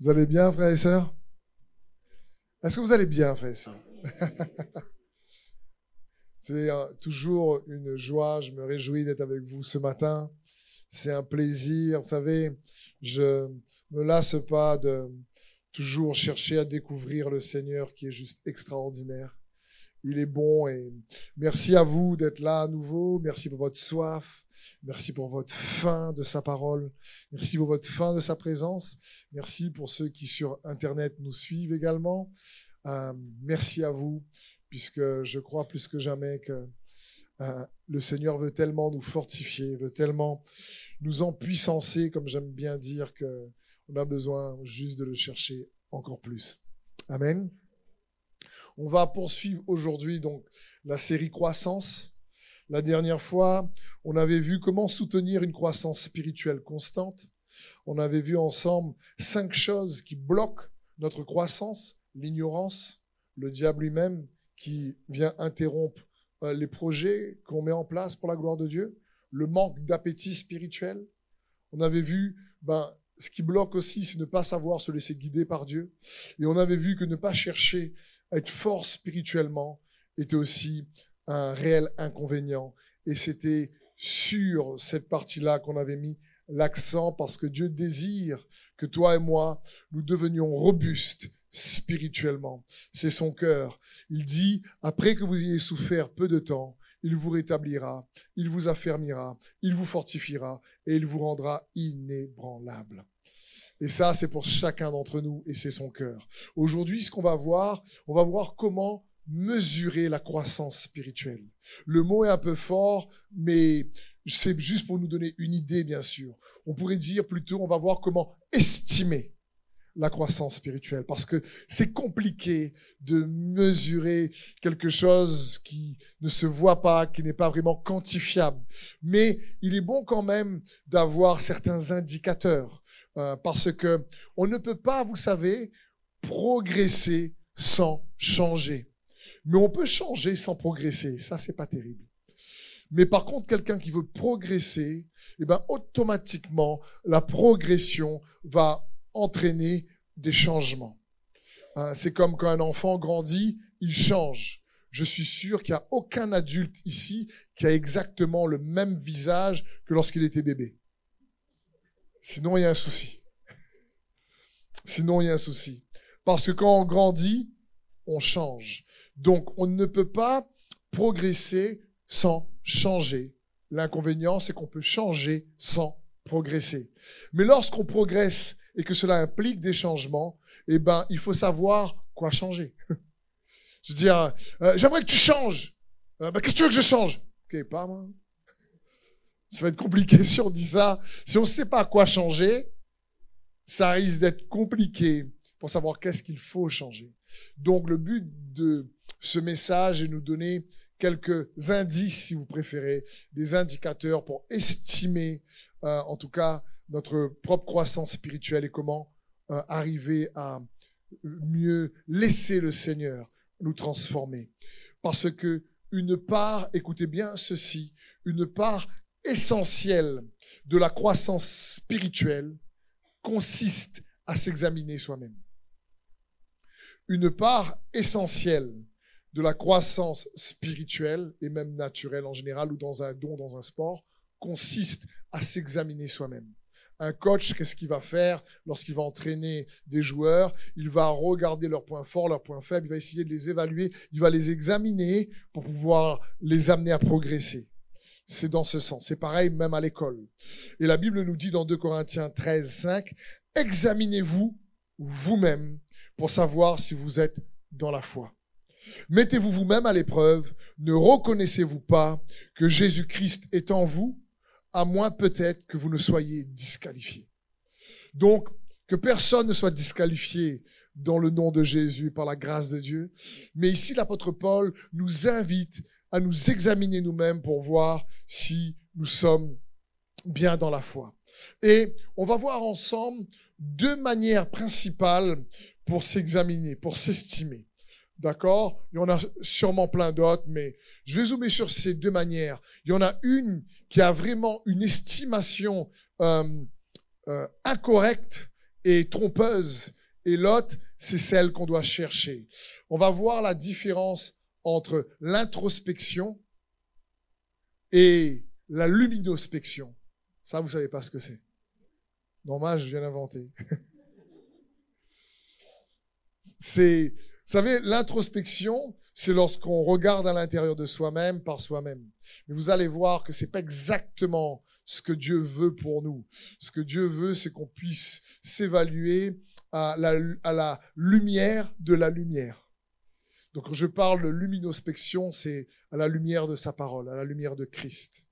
Vous allez bien, frères et sœurs? Est-ce que vous allez bien, frères et sœurs? C'est euh, toujours une joie, je me réjouis d'être avec vous ce matin. C'est un plaisir, vous savez, je me lasse pas de toujours chercher à découvrir le Seigneur qui est juste extraordinaire. Il est bon et merci à vous d'être là à nouveau. Merci pour votre soif. Merci pour votre faim de sa parole. Merci pour votre faim de sa présence. Merci pour ceux qui sur Internet nous suivent également. Euh, merci à vous, puisque je crois plus que jamais que euh, le Seigneur veut tellement nous fortifier, veut tellement nous empuissancer, comme j'aime bien dire, que on a besoin juste de le chercher encore plus. Amen. On va poursuivre aujourd'hui donc la série Croissance. La dernière fois, on avait vu comment soutenir une croissance spirituelle constante. On avait vu ensemble cinq choses qui bloquent notre croissance, l'ignorance, le diable lui-même qui vient interrompre euh, les projets qu'on met en place pour la gloire de Dieu, le manque d'appétit spirituel. On avait vu ben, ce qui bloque aussi, c'est ne pas savoir se laisser guider par Dieu. Et on avait vu que ne pas chercher à être fort spirituellement était aussi un réel inconvénient. Et c'était sur cette partie-là qu'on avait mis l'accent parce que Dieu désire que toi et moi, nous devenions robustes spirituellement. C'est son cœur. Il dit, après que vous ayez souffert peu de temps, il vous rétablira, il vous affermira, il vous fortifiera et il vous rendra inébranlable. Et ça, c'est pour chacun d'entre nous et c'est son cœur. Aujourd'hui, ce qu'on va voir, on va voir comment mesurer la croissance spirituelle. Le mot est un peu fort, mais c'est juste pour nous donner une idée, bien sûr. On pourrait dire plutôt, on va voir comment estimer la croissance spirituelle, parce que c'est compliqué de mesurer quelque chose qui ne se voit pas, qui n'est pas vraiment quantifiable. Mais il est bon quand même d'avoir certains indicateurs, euh, parce que on ne peut pas, vous savez, progresser sans changer. Mais on peut changer sans progresser. Ça, c'est pas terrible. Mais par contre, quelqu'un qui veut progresser, eh ben, automatiquement, la progression va entraîner des changements. Hein, c'est comme quand un enfant grandit, il change. Je suis sûr qu'il n'y a aucun adulte ici qui a exactement le même visage que lorsqu'il était bébé. Sinon, il y a un souci. Sinon, il y a un souci. Parce que quand on grandit, on change. Donc, on ne peut pas progresser sans changer. L'inconvénient, c'est qu'on peut changer sans progresser. Mais lorsqu'on progresse et que cela implique des changements, eh ben, il faut savoir quoi changer. Je veux dire, euh, j'aimerais que tu changes. Euh, ben, qu'est-ce que tu veux que je change? Ok, pas moi. Ça va être compliqué si on dit ça. Si on ne sait pas quoi changer, ça risque d'être compliqué pour savoir qu'est-ce qu'il faut changer. Donc le but de ce message de nous donner quelques indices, si vous préférez, des indicateurs pour estimer, euh, en tout cas, notre propre croissance spirituelle et comment euh, arriver à mieux laisser le Seigneur nous transformer. Parce que une part, écoutez bien ceci, une part essentielle de la croissance spirituelle consiste à s'examiner soi-même. Une part essentielle de la croissance spirituelle et même naturelle en général ou dans un don, dans un sport, consiste à s'examiner soi-même. Un coach, qu'est-ce qu'il va faire lorsqu'il va entraîner des joueurs? Il va regarder leurs points forts, leurs points faibles, il va essayer de les évaluer, il va les examiner pour pouvoir les amener à progresser. C'est dans ce sens. C'est pareil même à l'école. Et la Bible nous dit dans 2 Corinthiens 13, 5, examinez-vous vous-même pour savoir si vous êtes dans la foi. Mettez-vous vous-même à l'épreuve. Ne reconnaissez-vous pas que Jésus-Christ est en vous, à moins peut-être que vous ne soyez disqualifié. Donc, que personne ne soit disqualifié dans le nom de Jésus par la grâce de Dieu. Mais ici, l'apôtre Paul nous invite à nous examiner nous-mêmes pour voir si nous sommes bien dans la foi. Et on va voir ensemble deux manières principales pour s'examiner, pour s'estimer. D'accord? Il y en a sûrement plein d'autres, mais je vais zoomer sur ces deux manières. Il y en a une qui a vraiment une estimation euh, euh, incorrecte est trompeuse et l'autre, c'est celle qu'on doit chercher. On va voir la différence entre l'introspection et la luminospection. Ça, vous savez pas ce que c'est. Normal, je viens d'inventer. c'est, savez, l'introspection, c'est lorsqu'on regarde à l'intérieur de soi-même par soi-même. Mais vous allez voir que c'est pas exactement ce que Dieu veut pour nous. Ce que Dieu veut, c'est qu'on puisse s'évaluer à la, à la lumière de la lumière. Donc quand je parle de luminospection, c'est à la lumière de sa parole, à la lumière de Christ.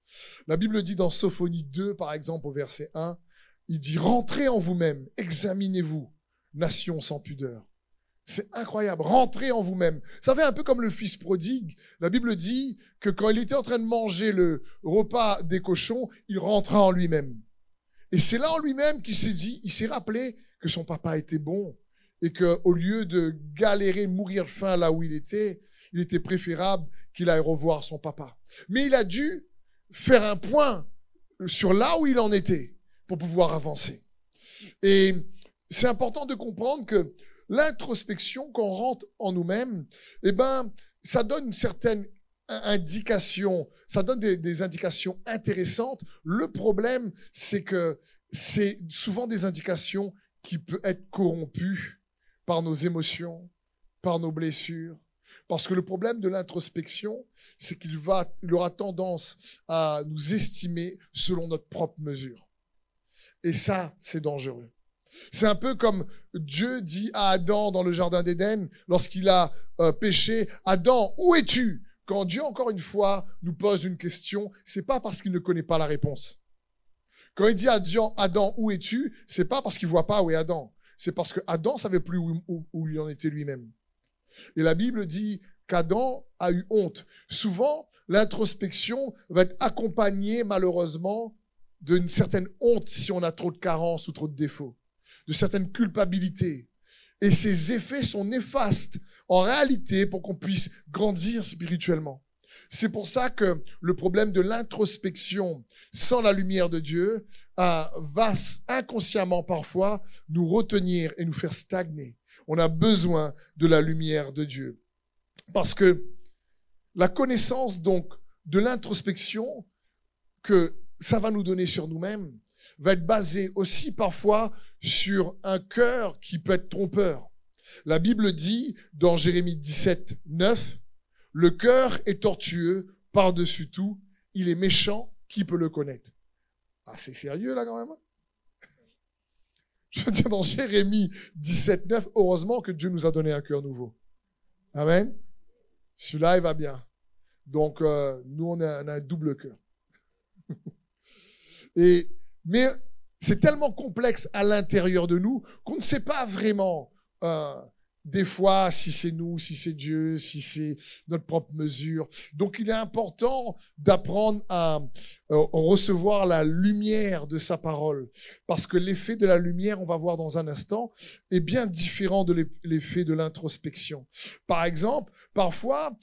La Bible dit dans Sophonie 2, par exemple, au verset 1, il dit, rentrez en vous-même, examinez-vous, nation sans pudeur. C'est incroyable. Rentrez en vous-même. Ça fait un peu comme le fils prodigue. La Bible dit que quand il était en train de manger le repas des cochons, il rentra en lui-même. Et c'est là en lui-même qu'il s'est dit, il s'est rappelé que son papa était bon et que au lieu de galérer, mourir de faim là où il était, il était préférable qu'il aille revoir son papa. Mais il a dû faire un point sur là où il en était pour pouvoir avancer. Et c'est important de comprendre que l'introspection, qu'on rentre en nous-mêmes, eh ben, ça donne une certaine indication, ça donne des, des indications intéressantes. Le problème, c'est que c'est souvent des indications qui peuvent être corrompues par nos émotions, par nos blessures. Parce que le problème de l'introspection, c'est qu'il va, il aura tendance à nous estimer selon notre propre mesure. Et ça, c'est dangereux. C'est un peu comme Dieu dit à Adam dans le jardin d'Éden lorsqu'il a euh, péché, Adam, où es-tu? Quand Dieu encore une fois nous pose une question, c'est pas parce qu'il ne connaît pas la réponse. Quand il dit à Adam, où es-tu? C'est pas parce qu'il voit pas où est Adam. C'est parce que Adam savait plus où, où il en était lui-même. Et la Bible dit qu'Adam a eu honte. Souvent, l'introspection va être accompagnée malheureusement d'une certaine honte si on a trop de carences ou trop de défauts de certaines culpabilités. Et ces effets sont néfastes en réalité pour qu'on puisse grandir spirituellement. C'est pour ça que le problème de l'introspection sans la lumière de Dieu euh, va inconsciemment parfois nous retenir et nous faire stagner. On a besoin de la lumière de Dieu. Parce que la connaissance donc de l'introspection que ça va nous donner sur nous-mêmes va être basée aussi parfois sur un cœur qui peut être trompeur. La Bible dit dans Jérémie 17, 9, le cœur est tortueux par-dessus tout, il est méchant, qui peut le connaître? Ah, c'est sérieux là quand même hein? Je veux dire, dans Jérémie 17, 9, heureusement que Dieu nous a donné un cœur nouveau. Amen. Celui-là, il va bien. Donc, euh, nous, on a, on a, un double cœur. Et, mais c'est tellement complexe à l'intérieur de nous qu'on ne sait pas vraiment euh, des fois si c'est nous, si c'est Dieu, si c'est notre propre mesure. Donc il est important d'apprendre à euh, recevoir la lumière de sa parole. Parce que l'effet de la lumière, on va voir dans un instant, est bien différent de l'effet de l'introspection. Par exemple, parfois,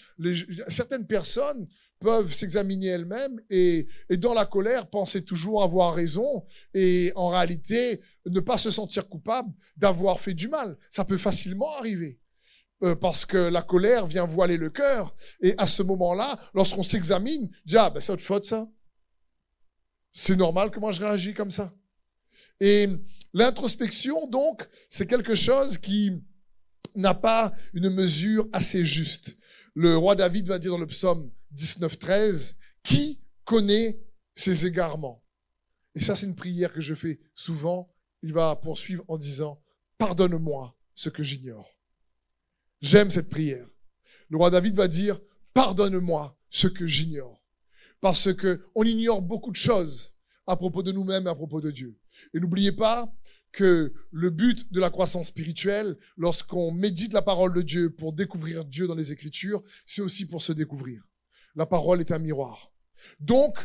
certaines personnes peuvent s'examiner elles-mêmes et, dans la colère penser toujours avoir raison et en réalité ne pas se sentir coupable d'avoir fait du mal. Ça peut facilement arriver. Euh, parce que la colère vient voiler le cœur. Et à ce moment-là, lorsqu'on s'examine, dit, ah, ben, c'est votre faute, ça. C'est normal que moi je réagis comme ça. Et l'introspection, donc, c'est quelque chose qui n'a pas une mesure assez juste. Le roi David va dire dans le psaume 19, 13, qui connaît ses égarements? Et ça, c'est une prière que je fais souvent. Il va poursuivre en disant, pardonne-moi ce que j'ignore. J'aime cette prière. Le roi David va dire, pardonne-moi ce que j'ignore. Parce que on ignore beaucoup de choses à propos de nous-mêmes et à propos de Dieu. Et n'oubliez pas que le but de la croissance spirituelle, lorsqu'on médite la parole de Dieu pour découvrir Dieu dans les Écritures, c'est aussi pour se découvrir. La parole est un miroir. Donc,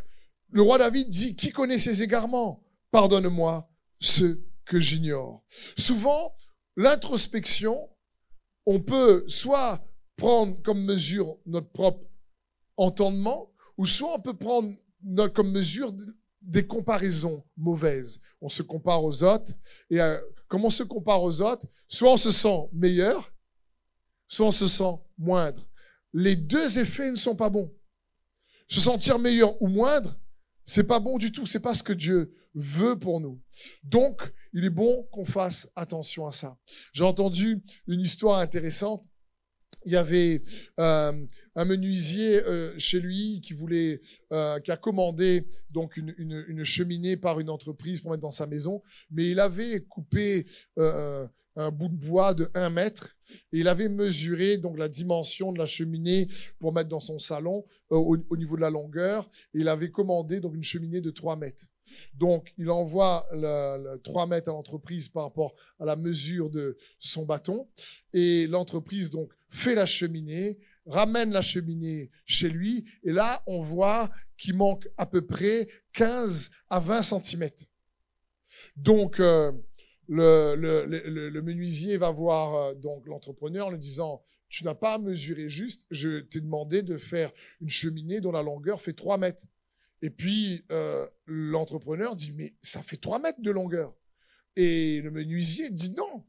le roi David dit, qui connaît ses égarements? Pardonne-moi ce que j'ignore. Souvent, l'introspection, on peut soit prendre comme mesure notre propre entendement, ou soit on peut prendre comme mesure des comparaisons mauvaises. On se compare aux autres, et euh, comme on se compare aux autres, soit on se sent meilleur, soit on se sent moindre. Les deux effets ne sont pas bons. Se sentir meilleur ou moindre, c'est pas bon du tout. C'est pas ce que Dieu veut pour nous. Donc, il est bon qu'on fasse attention à ça. J'ai entendu une histoire intéressante. Il y avait euh, un menuisier euh, chez lui qui voulait, euh, qui a commandé donc une, une, une, cheminée par une entreprise pour mettre dans sa maison, mais il avait coupé euh, un bout de bois de 1 mètre il avait mesuré donc la dimension de la cheminée pour mettre dans son salon au, au, niveau de la longueur et il avait commandé donc une cheminée de 3 mètres. Donc, il envoie le, le 3 mètres à l'entreprise par rapport à la mesure de son bâton. Et l'entreprise, donc, fait la cheminée, ramène la cheminée chez lui. Et là, on voit qu'il manque à peu près 15 à 20 cm. Donc, euh, le, menuisier va voir euh, donc l'entrepreneur en lui disant tu n'as pas mesuré juste, je t'ai demandé de faire une cheminée dont la longueur fait 3 mètres. Et puis, euh, l'entrepreneur dit, mais ça fait 3 mètres de longueur. Et le menuisier dit non.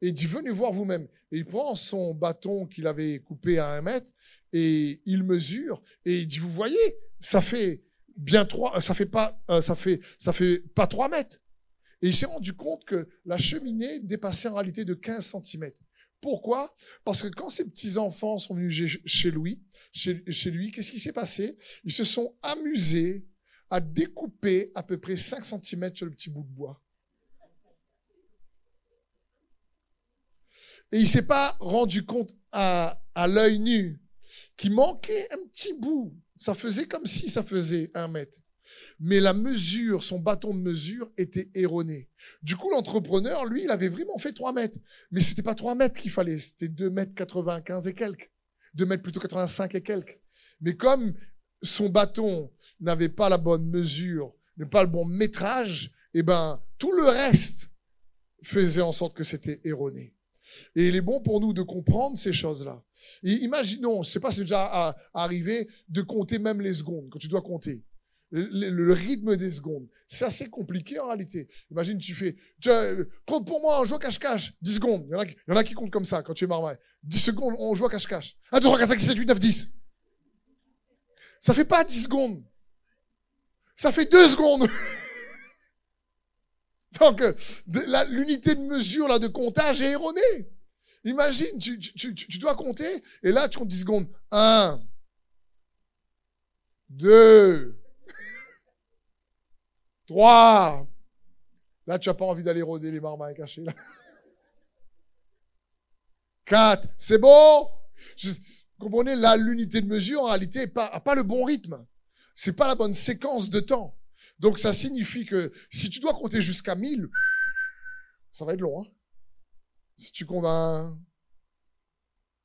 Et il dit, venez voir vous-même. Et il prend son bâton qu'il avait coupé à un mètre et il mesure et il dit, vous voyez, ça fait bien trois, ça fait pas, euh, ça fait, ça fait pas 3 mètres. Et il s'est rendu compte que la cheminée dépassait en réalité de 15 cm. Pourquoi? Parce que quand ses petits-enfants sont venus chez lui, chez, lui, qu'est-ce qui s'est passé? Ils se sont amusés à découper à peu près 5 cm sur le petit bout de bois. Et il s'est pas rendu compte à l'œil nu qu'il manquait un petit bout. Ça faisait comme si ça faisait un mètre mais la mesure, son bâton de mesure était erroné. Du coup, l'entrepreneur, lui, il avait vraiment fait 3 mètres. Mais c'était pas 3 mètres qu'il fallait, c'était 2 mètres 95 et quelques. 2 mètres plutôt 85 et quelques. Mais comme son bâton n'avait pas la bonne mesure, n'avait pas le bon métrage, eh ben, tout le reste faisait en sorte que c'était erroné. Et il est bon pour nous de comprendre ces choses-là. Et imaginons, je sais pas si c'est déjà arrivé, de compter même les secondes, quand tu dois compter le, le, rythme des secondes. C'est assez compliqué en réalité. Imagine, tu fais, tu, compte pour moi, on joue cache-cache, 10 secondes. Il y, en a, il y en a qui comptent comme ça quand tu es marmaille. 10 secondes, on joue à cache-cache. 1, 2, 3, 4, 5, 6, 7, 8, 9, 10. Ça fait pas 10 secondes. Ça fait 2 secondes. Donc, l'unité de mesure là de comptage est erronée. Imagine, tu, tu, tu, tu dois compter, et là, tu comptes 10 secondes. 1, 2, Trois. Là, tu n'as pas envie d'aller rôder les marmailles cachées. Là. Quatre. C'est bon Vous comprenez Là, l'unité de mesure, en réalité, n'a pas, le bon rythme. C'est pas la bonne séquence de temps. Donc, ça signifie que si tu dois compter jusqu'à 1000, ça va être long. Hein si tu comptes un,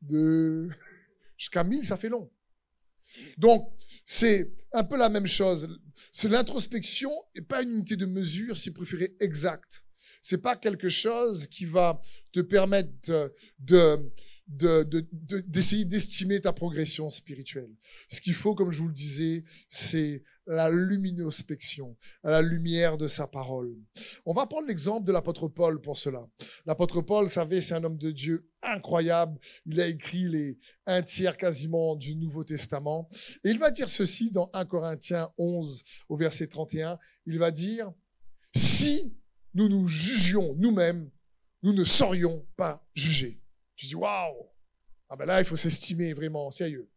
deux, jusqu'à 1000, ça fait long. Donc, c'est un peu la même chose. C'est l'introspection et pas une unité de mesure, si préférez, exacte. C'est pas quelque chose qui va te permettre de, d'essayer d'estimer ta progression spirituelle. Ce qu'il faut, comme je vous le disais, c'est la luminospection, à la lumière de sa parole. On va prendre l'exemple de l'apôtre Paul pour cela. L'apôtre Paul, vous savez, c'est un homme de Dieu incroyable. Il a écrit les un tiers quasiment du Nouveau Testament. Et il va dire ceci dans 1 Corinthiens 11 au verset 31. Il va dire, si nous nous jugions nous-mêmes, nous ne saurions pas juger. Tu dis, waouh! Ah ben là, il faut s'estimer vraiment sérieux.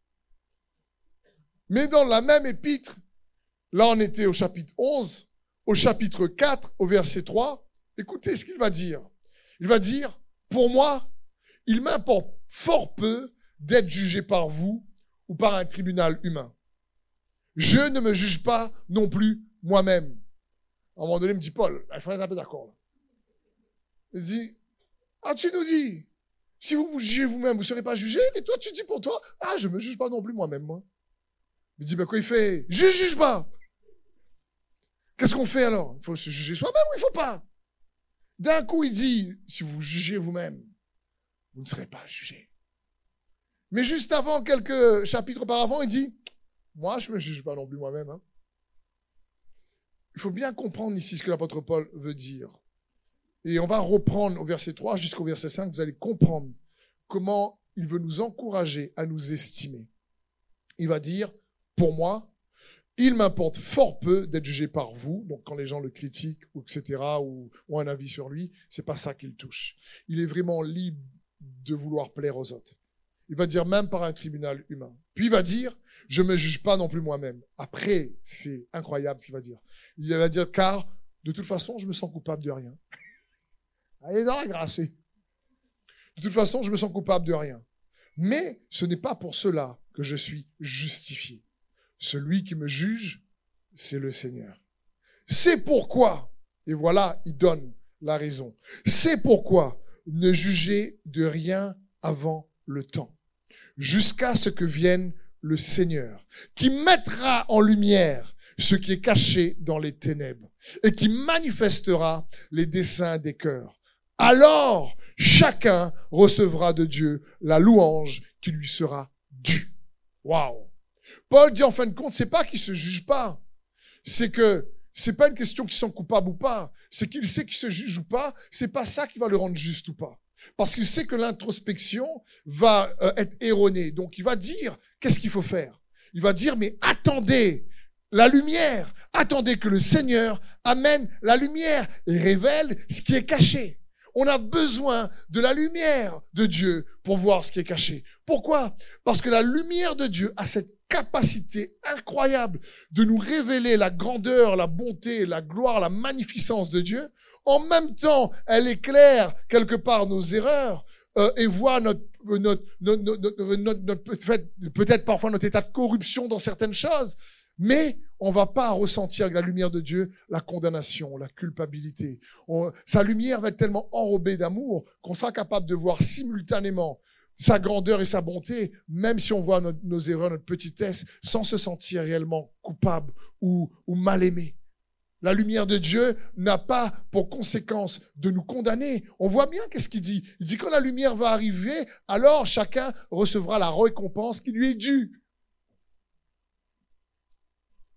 Mais dans la même épître, là on était au chapitre 11, au chapitre 4, au verset 3, écoutez ce qu'il va dire. Il va dire, pour moi, il m'importe fort peu d'être jugé par vous ou par un tribunal humain. Je ne me juge pas non plus moi-même. À un moment donné, il me dit, Paul, il faut être un peu d'accord. Il dit, ah, tu nous dis, si vous vous jugez vous-même, vous ne serez pas jugé. Et toi, tu dis pour toi, ah, je ne me juge pas non plus moi-même, moi. Il dit, ben quoi il fait? Je ne juge pas. Qu'est-ce qu'on fait alors? Il faut se juger soi-même ou il faut pas? D'un coup, il dit, si vous jugez vous-même, vous ne serez pas jugé. Mais juste avant, quelques chapitres auparavant, il dit, moi, je ne me juge pas non plus moi-même. Hein. Il faut bien comprendre ici ce que l'apôtre Paul veut dire. Et on va reprendre au verset 3 jusqu'au verset 5, vous allez comprendre comment il veut nous encourager à nous estimer. Il va dire, pour moi, il m'importe fort peu d'être jugé par vous. Donc, quand les gens le critiquent, etc., ou ont un avis sur lui, c'est pas ça qu'il touche. Il est vraiment libre de vouloir plaire aux autres. Il va dire même par un tribunal humain. Puis il va dire, je me juge pas non plus moi-même. Après, c'est incroyable ce qu'il va dire. Il va dire, car de toute façon, je me sens coupable de rien. Allez dans la grâce. De toute façon, je me sens coupable de rien. Mais ce n'est pas pour cela que je suis justifié. Celui qui me juge, c'est le Seigneur. C'est pourquoi, et voilà, il donne la raison. C'est pourquoi ne jugez de rien avant le temps, jusqu'à ce que vienne le Seigneur, qui mettra en lumière ce qui est caché dans les ténèbres et qui manifestera les desseins des cœurs. Alors, chacun recevra de Dieu la louange qui lui sera due. Waouh! Paul dit en fin de compte, c'est pas qu'il se juge pas. C'est que c'est pas une question qu'ils sont coupables ou pas. C'est qu'il sait qu'il se juge ou pas. C'est pas ça qui va le rendre juste ou pas. Parce qu'il sait que l'introspection va euh, être erronée. Donc il va dire, qu'est-ce qu'il faut faire Il va dire, mais attendez la lumière. Attendez que le Seigneur amène la lumière et révèle ce qui est caché. On a besoin de la lumière de Dieu pour voir ce qui est caché. Pourquoi Parce que la lumière de Dieu a cette capacité incroyable de nous révéler la grandeur, la bonté, la gloire, la magnificence de Dieu. En même temps, elle éclaire quelque part nos erreurs euh, et voit notre, notre, notre peut-être parfois notre état de corruption dans certaines choses. Mais on va pas ressentir avec la lumière de Dieu la condamnation, la culpabilité. sa lumière va être tellement enrobée d'amour qu'on sera capable de voir simultanément sa grandeur et sa bonté, même si on voit nos erreurs, notre petitesse, sans se sentir réellement coupable ou, ou mal aimé. La lumière de Dieu n'a pas pour conséquence de nous condamner. On voit bien qu'est-ce qu'il dit. Il dit quand la lumière va arriver, alors chacun recevra la récompense qui lui est due.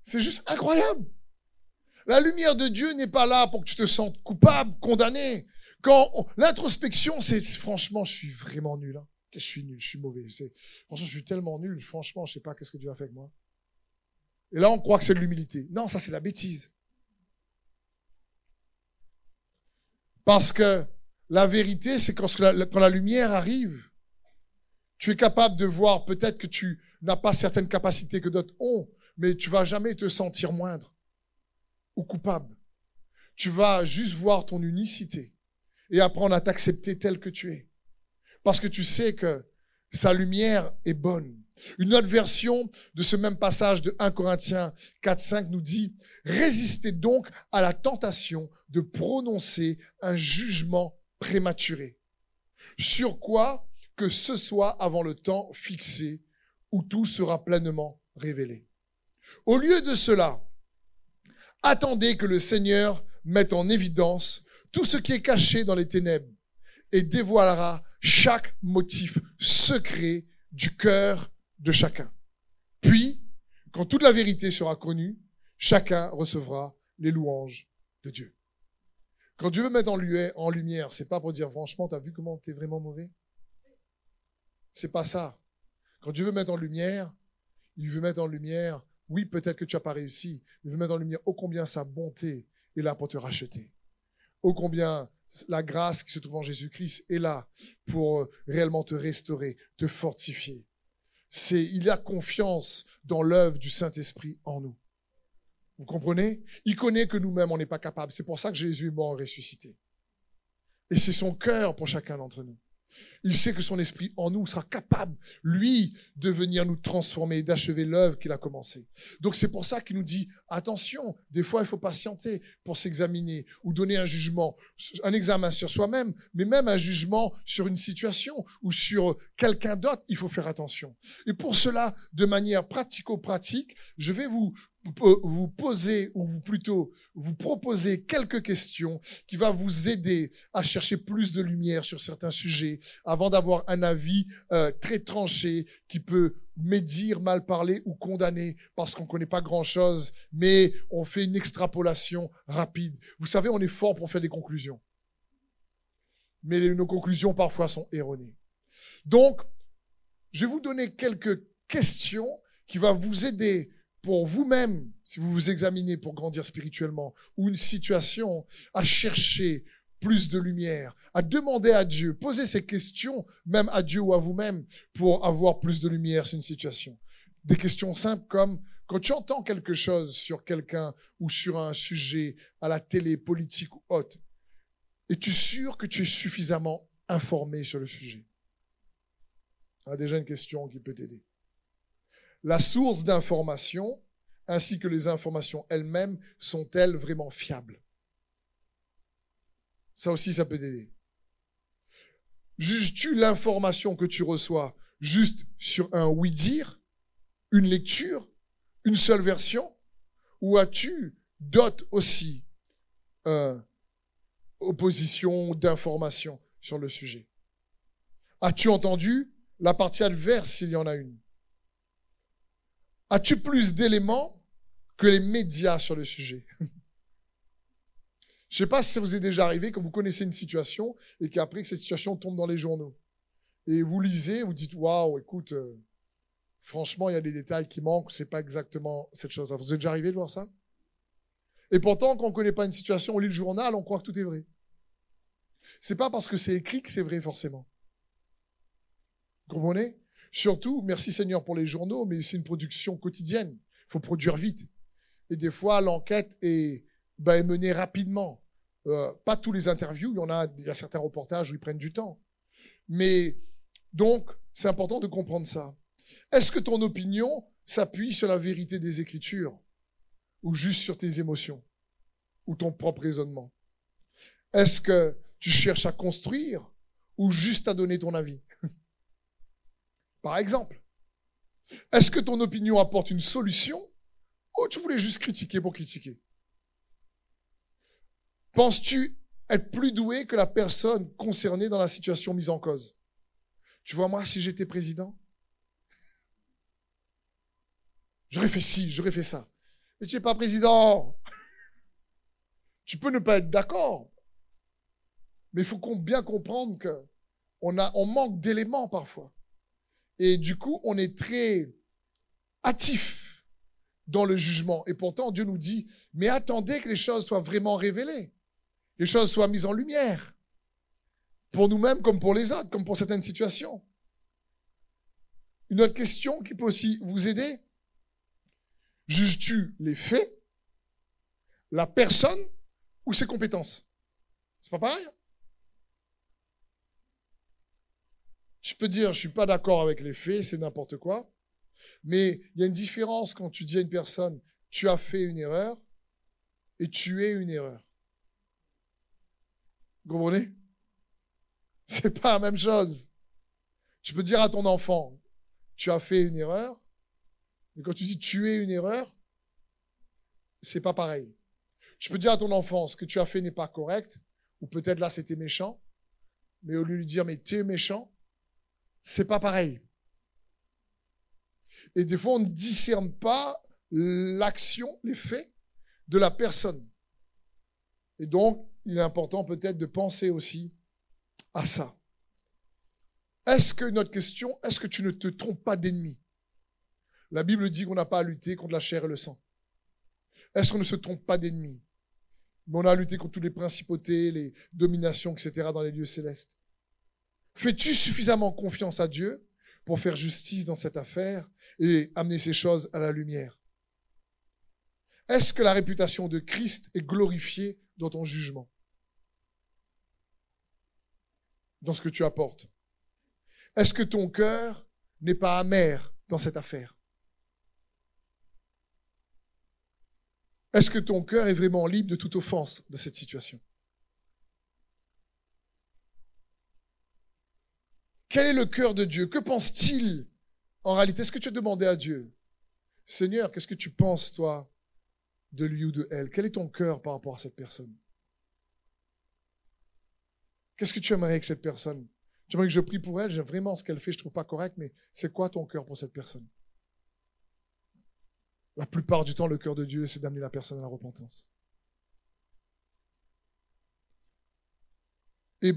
C'est juste incroyable. La lumière de Dieu n'est pas là pour que tu te sentes coupable, condamné. Quand l'introspection, c'est franchement, je suis vraiment nul. Hein. Je suis nul, je suis mauvais. Franchement, je suis tellement nul. Franchement, je sais pas qu'est-ce que Dieu a fait avec moi. Et là, on croit que c'est de l'humilité. Non, ça, c'est la bêtise. Parce que la vérité, c'est quand la, quand la lumière arrive, tu es capable de voir peut-être que tu n'as pas certaines capacités que d'autres ont, mais tu vas jamais te sentir moindre ou coupable. Tu vas juste voir ton unicité et apprendre à t'accepter tel que tu es. Parce que tu sais que sa lumière est bonne. Une autre version de ce même passage de 1 Corinthiens 4, 5 nous dit, résistez donc à la tentation de prononcer un jugement prématuré. Sur quoi que ce soit avant le temps fixé où tout sera pleinement révélé. Au lieu de cela, attendez que le Seigneur mette en évidence tout ce qui est caché dans les ténèbres et dévoilera chaque motif secret du cœur de chacun. Puis, quand toute la vérité sera connue, chacun recevra les louanges de Dieu. Quand Dieu veut mettre en lumière, c'est pas pour dire franchement, t'as vu comment t'es vraiment mauvais? C'est pas ça. Quand Dieu veut mettre en lumière, il veut mettre en lumière oui, peut-être que tu n'as pas réussi, mais il veut mettre en lumière ô combien sa bonté est là pour te racheter. Ô combien la grâce qui se trouve en Jésus-Christ est là pour euh, réellement te restaurer, te fortifier. C'est, il a confiance dans l'œuvre du Saint-Esprit en nous. Vous comprenez? Il connaît que nous-mêmes, on n'est pas capable. C'est pour ça que Jésus est mort et ressuscité. Et c'est son cœur pour chacun d'entre nous. Il sait que son esprit en nous sera capable, lui, de venir nous transformer, d'achever l'œuvre qu'il a commencée. Donc c'est pour ça qu'il nous dit, attention, des fois il faut patienter pour s'examiner ou donner un jugement, un examen sur soi-même, mais même un jugement sur une situation ou sur quelqu'un d'autre, il faut faire attention. Et pour cela, de manière pratico-pratique, je vais vous vous poser, ou plutôt vous proposer quelques questions qui va vous aider à chercher plus de lumière sur certains sujets avant d'avoir un avis euh, très tranché qui peut médire, mal parler ou condamner parce qu'on ne connaît pas grand-chose, mais on fait une extrapolation rapide. Vous savez, on est fort pour faire des conclusions. mais nos conclusions parfois sont erronées. Donc, je vais vous donner quelques questions qui vont vous aider pour vous-même, si vous vous examinez pour grandir spirituellement, ou une situation, à chercher plus de lumière, à demander à Dieu, poser ces questions, même à Dieu ou à vous-même, pour avoir plus de lumière sur une situation. Des questions simples comme, quand tu entends quelque chose sur quelqu'un ou sur un sujet à la télé, politique ou autre, es-tu sûr que tu es suffisamment informé sur le sujet? On a déjà une question qui peut t'aider. La source d'information ainsi que les informations elles-mêmes sont-elles vraiment fiables? Ça aussi, ça peut t'aider. Juges-tu l'information que tu reçois juste sur un oui-dire, une lecture, une seule version Ou as-tu d'autres aussi euh, d'informations sur le sujet? As-tu entendu la partie adverse s'il y en a une? As-tu plus d'éléments que les médias sur le sujet? Je sais pas si ça vous est déjà arrivé quand vous connaissez une situation et qu'après que cette situation tombe dans les journaux. Et vous lisez, vous dites Waouh, écoute, euh, franchement, il y a des détails qui manquent, c'est pas exactement cette chose-là. Vous êtes déjà arrivé de voir ça? Et pourtant, quand on connaît pas une situation, on lit le journal, on croit que tout est vrai. C'est pas parce que c'est écrit que c'est vrai forcément. Vous comprenez? Surtout, merci Seigneur pour les journaux, mais c'est une production quotidienne. Il faut produire vite. Et des fois, l'enquête est, ben, menée rapidement. Euh, pas tous les interviews, il y en a, il y a certains reportages où ils prennent du temps. Mais donc, c'est important de comprendre ça. Est-ce que ton opinion s'appuie sur la vérité des Écritures ou juste sur tes émotions ou ton propre raisonnement? Est-ce que tu cherches à construire ou juste à donner ton avis? Par exemple. Est-ce que ton opinion apporte une solution ou tu voulais juste critiquer pour critiquer? Penses-tu être plus doué que la personne concernée dans la situation mise en cause? Tu vois, moi, si j'étais président, j'aurais fait ci, j'aurais fait ça. Mais tu n'es pas président. Tu peux ne pas être d'accord. Mais il faut bien comprendre qu'on on manque d'éléments parfois. Et du coup, on est très hâtif dans le jugement. Et pourtant, Dieu nous dit, mais attendez que les choses soient vraiment révélées, les choses soient mises en lumière, pour nous-mêmes comme pour les autres, comme pour certaines situations. Une autre question qui peut aussi vous aider. Juges-tu les faits, la personne ou ses compétences? C'est pas pareil? Je peux dire, je suis pas d'accord avec les faits, c'est n'importe quoi. Mais il y a une différence quand tu dis à une personne, tu as fait une erreur et tu es une erreur. Vous comprenez? C'est pas la même chose. Tu peux dire à ton enfant, tu as fait une erreur, mais quand tu dis tu es une erreur, c'est pas pareil. Tu peux dire à ton enfant, ce que tu as fait n'est pas correct, ou peut-être là c'était méchant, mais au lieu de lui dire mais tu es méchant, c'est pas pareil. Et des fois, on ne discerne pas l'action, les faits de la personne. Et donc, il est important peut-être de penser aussi à ça. Est-ce que notre question, est-ce que tu ne te trompes pas d'ennemi? La Bible dit qu'on n'a pas à lutter contre la chair et le sang. Est-ce qu'on ne se trompe pas d'ennemi? Mais on a à lutter contre toutes les principautés, les dominations, etc. dans les lieux célestes. Fais-tu suffisamment confiance à Dieu pour faire justice dans cette affaire et amener ces choses à la lumière? Est-ce que la réputation de Christ est glorifiée dans ton jugement? Dans ce que tu apportes. Est-ce que ton cœur n'est pas amer dans cette affaire? Est-ce que ton cœur est vraiment libre de toute offense de cette situation? Quel est le cœur de Dieu? Que pense-t-il en réalité? Est-ce que tu as demandé à Dieu? Seigneur, qu'est-ce que tu penses, toi, de lui ou de elle? Quel est ton cœur par rapport à cette personne? Qu'est-ce que tu aimerais avec cette personne? Tu aimerais que je prie pour elle? J'aime vraiment ce qu'elle fait, je ne trouve pas correct, mais c'est quoi ton cœur pour cette personne? La plupart du temps, le cœur de Dieu, c'est d'amener la personne à la repentance. Et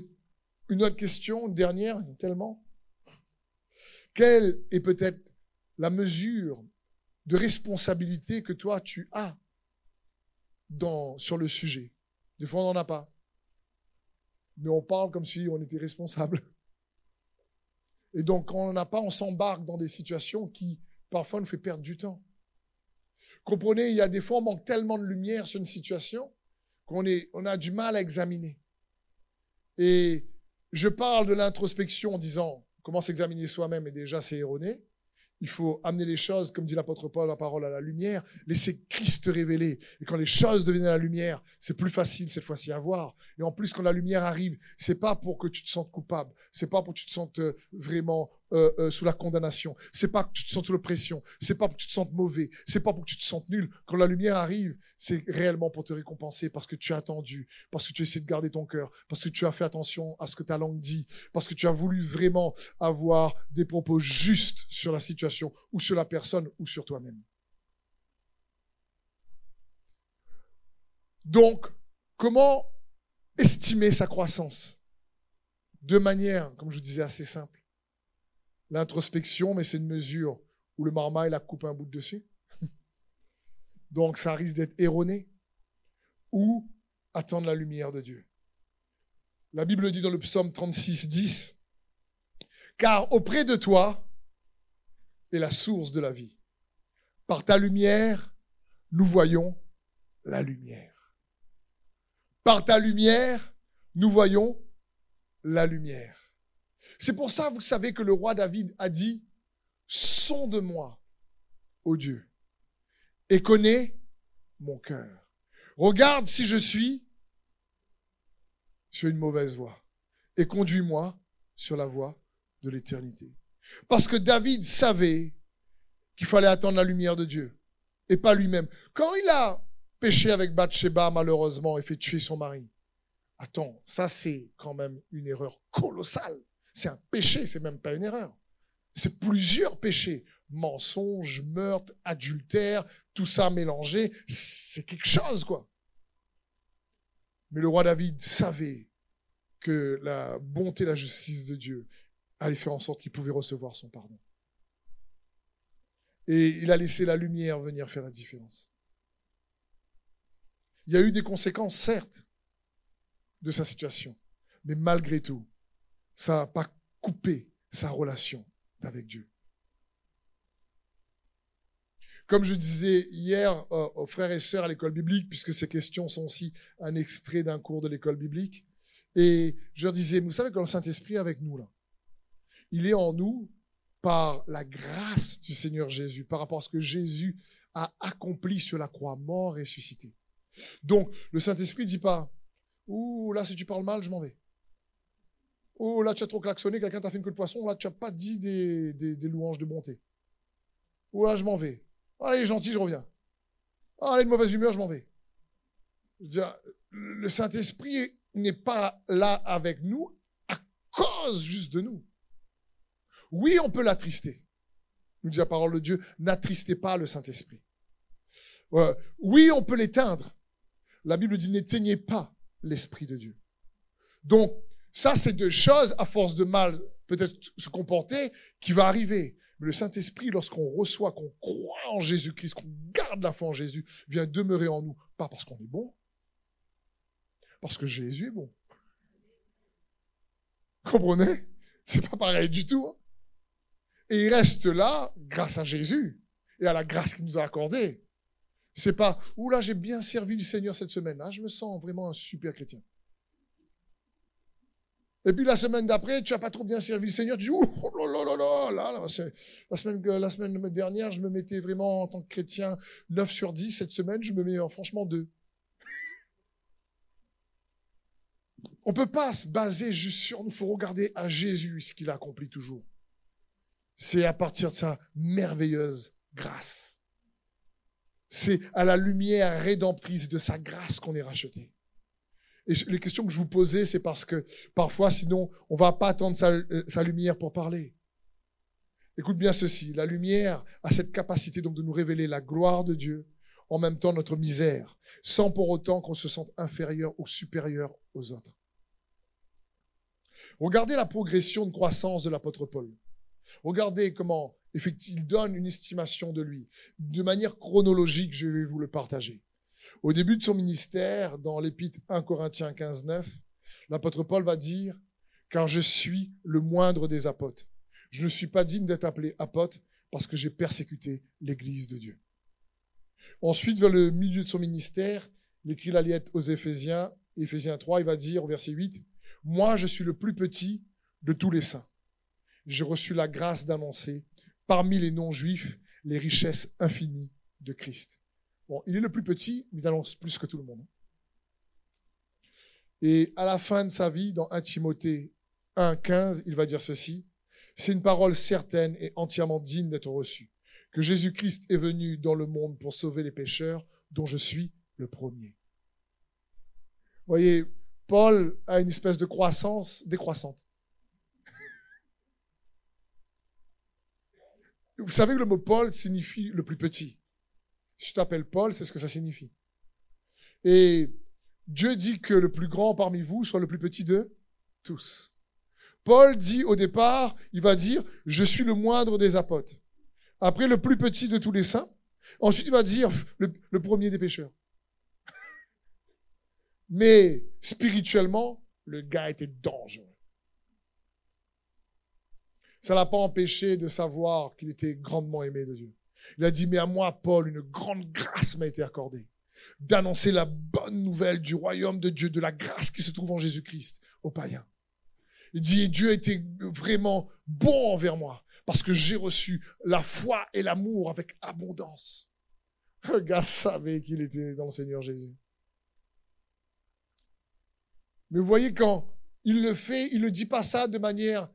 Une autre question, une dernière, tellement. Quelle est peut-être la mesure de responsabilité que toi tu as dans, sur le sujet? Des fois, on n'en a pas. Mais on parle comme si on était responsable. Et donc, on n'en a pas, on s'embarque dans des situations qui, parfois, nous fait perdre du temps. Comprenez, il y a des fois, on manque tellement de lumière sur une situation qu'on on a du mal à examiner. Et je parle de l'introspection en disant comment s'examiner soi-même et déjà c'est erroné. Il faut amener les choses, comme dit l'apôtre Paul, la parole à la lumière, laisser Christ révéler. Et quand les choses deviennent à la lumière, c'est plus facile cette fois-ci à voir. Et en plus, quand la lumière arrive, c'est pas pour que tu te sentes coupable, c'est pas pour que tu te sentes euh, vraiment euh, euh, sous la condamnation. C'est pas que tu te sens sous l'oppression. C'est pas pour que tu te sentes mauvais. C'est pas pour que tu te sentes nul. Quand la lumière arrive, c'est réellement pour te récompenser parce que tu as attendu, parce que tu essaies de garder ton cœur, parce que tu as fait attention à ce que ta langue dit, parce que tu as voulu vraiment avoir des propos justes sur la situation ou sur la personne ou sur toi-même. Donc, comment estimer sa croissance? De manière, comme je vous disais, assez simple l'introspection, mais c'est une mesure où le marmaille a coupé un bout de dessus. Donc ça risque d'être erroné. Ou attendre la lumière de Dieu. La Bible dit dans le psaume 36, 10, Car auprès de toi est la source de la vie. Par ta lumière, nous voyons la lumière. Par ta lumière, nous voyons la lumière. C'est pour ça, vous savez, que le roi David a dit, sonde-moi, ô Dieu, et connais mon cœur. Regarde si je suis sur une mauvaise voie, et conduis-moi sur la voie de l'éternité. Parce que David savait qu'il fallait attendre la lumière de Dieu, et pas lui-même. Quand il a péché avec Bathsheba, malheureusement, et fait tuer son mari, attends, ça c'est quand même une erreur colossale. C'est un péché, c'est même pas une erreur. C'est plusieurs péchés. Mensonge, meurtre, adultère, tout ça mélangé, c'est quelque chose, quoi. Mais le roi David savait que la bonté et la justice de Dieu allaient faire en sorte qu'il pouvait recevoir son pardon. Et il a laissé la lumière venir faire la différence. Il y a eu des conséquences, certes, de sa situation. Mais malgré tout, ça n'a pas coupé sa relation avec Dieu. Comme je disais hier euh, aux frères et sœurs à l'école biblique, puisque ces questions sont aussi un extrait d'un cours de l'école biblique, et je leur disais, vous savez quand le Saint-Esprit est avec nous là, il est en nous par la grâce du Seigneur Jésus, par rapport à ce que Jésus a accompli sur la croix, mort et ressuscité. Donc, le Saint-Esprit ne dit pas, ouh, là, si tu parles mal, je m'en vais. Oh, là, tu as trop klaxonné, quelqu'un t'a fait une queue de poisson, là, tu n'as pas dit des, louanges de bonté. Ou là, je m'en vais. Allez, gentil, je reviens. Allez, de mauvaise humeur, je m'en vais. le Saint-Esprit n'est pas là avec nous à cause juste de nous. Oui, on peut l'attrister. Nous dit la parole de Dieu, n'attristez pas le Saint-Esprit. oui, on peut l'éteindre. La Bible dit, n'éteignez pas l'Esprit de Dieu. Donc, ça, c'est deux choses, à force de mal peut-être se comporter, qui va arriver. Mais le Saint-Esprit, lorsqu'on reçoit, qu'on croit en Jésus-Christ, qu'on garde la foi en Jésus, vient demeurer en nous. Pas parce qu'on est bon, parce que Jésus est bon. Comprenez? C'est pas pareil du tout. Hein. et il reste là grâce à Jésus et à la grâce qu'il nous a accordée. C'est pas, ouh là, j'ai bien servi le Seigneur cette semaine. Là, je me sens vraiment un super chrétien. Et puis la semaine d'après, tu n'as pas trop bien servi le Seigneur, tu dis, oh là là là là, la, semaine, la semaine dernière, je me mettais vraiment en tant que chrétien 9 sur 10, cette semaine, je me mets en, franchement 2. On ne peut pas se baser juste sur il faut regarder à Jésus ce qu'il a accompli toujours. C'est à partir de sa merveilleuse grâce. C'est à la lumière rédemptrice de sa grâce qu'on est racheté. Et les questions que je vous posais, c'est parce que parfois, sinon, on va pas attendre euh, sa, lumière pour parler. Écoute bien ceci, la lumière a cette capacité donc de nous révéler la gloire de Dieu, en même temps notre misère, sans pour autant qu'on se sente inférieur ou supérieur aux autres. Regardez la progression de croissance de l'apôtre Paul. Regardez comment, effectivement, il donne une estimation de lui. De manière chronologique, je vais vous le partager. Au début de son ministère, dans l'épître 1 Corinthiens 15, 9, l'apôtre Paul va dire, car je suis le moindre des apôtres. Je ne suis pas digne d'être appelé apôtre parce que j'ai persécuté l'église de Dieu. Ensuite, vers le milieu de son ministère, il écrit aux Éphésiens, Éphésiens 3, il va dire au verset 8, Moi je suis le plus petit de tous les saints. J'ai reçu la grâce d'annoncer parmi les non-juifs les richesses infinies de Christ. Bon, il est le plus petit, mais il annonce plus que tout le monde. Et à la fin de sa vie, dans 1 Timothée 1.15, il va dire ceci. C'est une parole certaine et entièrement digne d'être reçue. Que Jésus-Christ est venu dans le monde pour sauver les pécheurs, dont je suis le premier. Vous voyez, Paul a une espèce de croissance décroissante. Vous savez que le mot Paul signifie le plus petit. Je t'appelle Paul, c'est ce que ça signifie. Et Dieu dit que le plus grand parmi vous soit le plus petit de tous. Paul dit au départ, il va dire, je suis le moindre des apôtres. Après, le plus petit de tous les saints. Ensuite, il va dire, le, premier des pécheurs. Mais spirituellement, le gars était dangereux. Ça l'a pas empêché de savoir qu'il était grandement aimé de Dieu. Il a dit, mais à moi, Paul, une grande grâce m'a été accordée d'annoncer la bonne nouvelle du royaume de Dieu, de la grâce qui se trouve en Jésus-Christ aux païens. Il dit, Dieu était vraiment bon envers moi parce que j'ai reçu la foi et l'amour avec abondance. Le gars savait qu'il était dans le Seigneur Jésus. Mais vous voyez, quand il le fait, il ne dit pas ça de manière,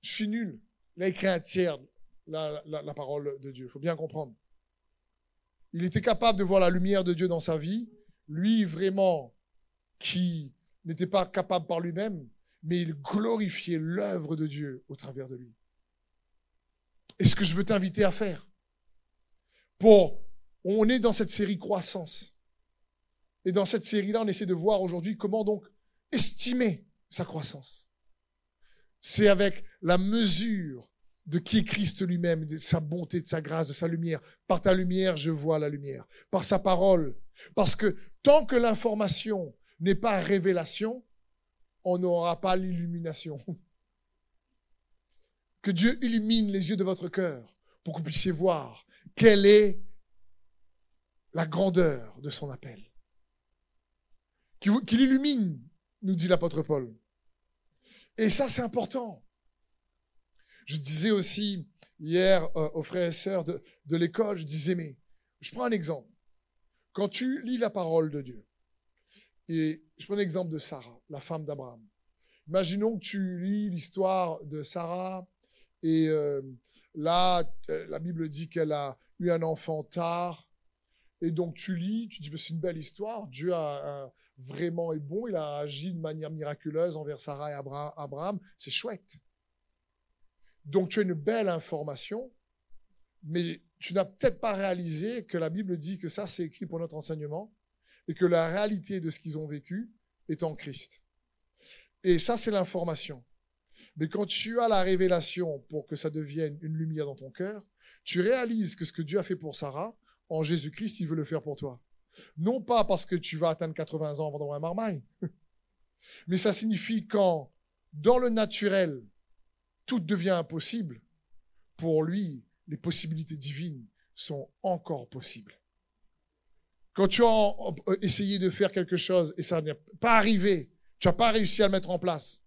je suis nul. Il a écrit un tiers la, parole de Dieu. Il faut bien comprendre. Il était capable de voir la lumière de Dieu dans sa vie. Lui, vraiment, qui n'était pas capable par lui-même, mais il glorifiait l'œuvre de Dieu au travers de lui. Et ce que je veux t'inviter à faire, pour, on est dans cette série croissance. Et dans cette série-là, on essaie de voir aujourd'hui comment donc estimer sa croissance. C'est avec la mesure de qui est Christ lui-même, de sa bonté, de sa grâce, de sa lumière. Par ta lumière, je vois la lumière. Par sa parole. Parce que tant que l'information n'est pas révélation, on n'aura pas l'illumination. Que Dieu illumine les yeux de votre cœur pour que vous puissiez voir quelle est la grandeur de son appel. Qu'il illumine, nous dit l'apôtre Paul. Et ça, c'est important. Je disais aussi hier euh, aux frères et sœurs de, l'école, je disais, mais je prends un exemple. Quand tu lis la parole de Dieu, et je prends l'exemple de Sarah, la femme d'Abraham. Imaginons que tu lis l'histoire de Sarah et euh, là, euh, la Bible dit qu'elle a eu un enfant tard. Et donc tu lis, tu dis, c'est une belle histoire. Dieu a, vraiment est bon. Il a agi de manière miraculeuse envers Sarah et Abraham. C'est chouette. Donc tu as une belle information, mais tu n'as peut-être pas réalisé que la Bible dit que ça, c'est écrit pour notre enseignement et que la réalité de ce qu'ils ont vécu est en Christ. Et ça, c'est l'information. Mais quand tu as la révélation pour que ça devienne une lumière dans ton cœur, tu réalises que ce que Dieu a fait pour Sarah, en Jésus-Christ, il veut le faire pour toi. Non pas parce que tu vas atteindre 80 ans avant d'avoir un marmaille, mais ça signifie quand, dans le naturel, tout devient impossible, pour lui, les possibilités divines sont encore possibles. Quand tu as essayé de faire quelque chose et ça n'est pas arrivé, tu n'as pas réussi à le mettre en place,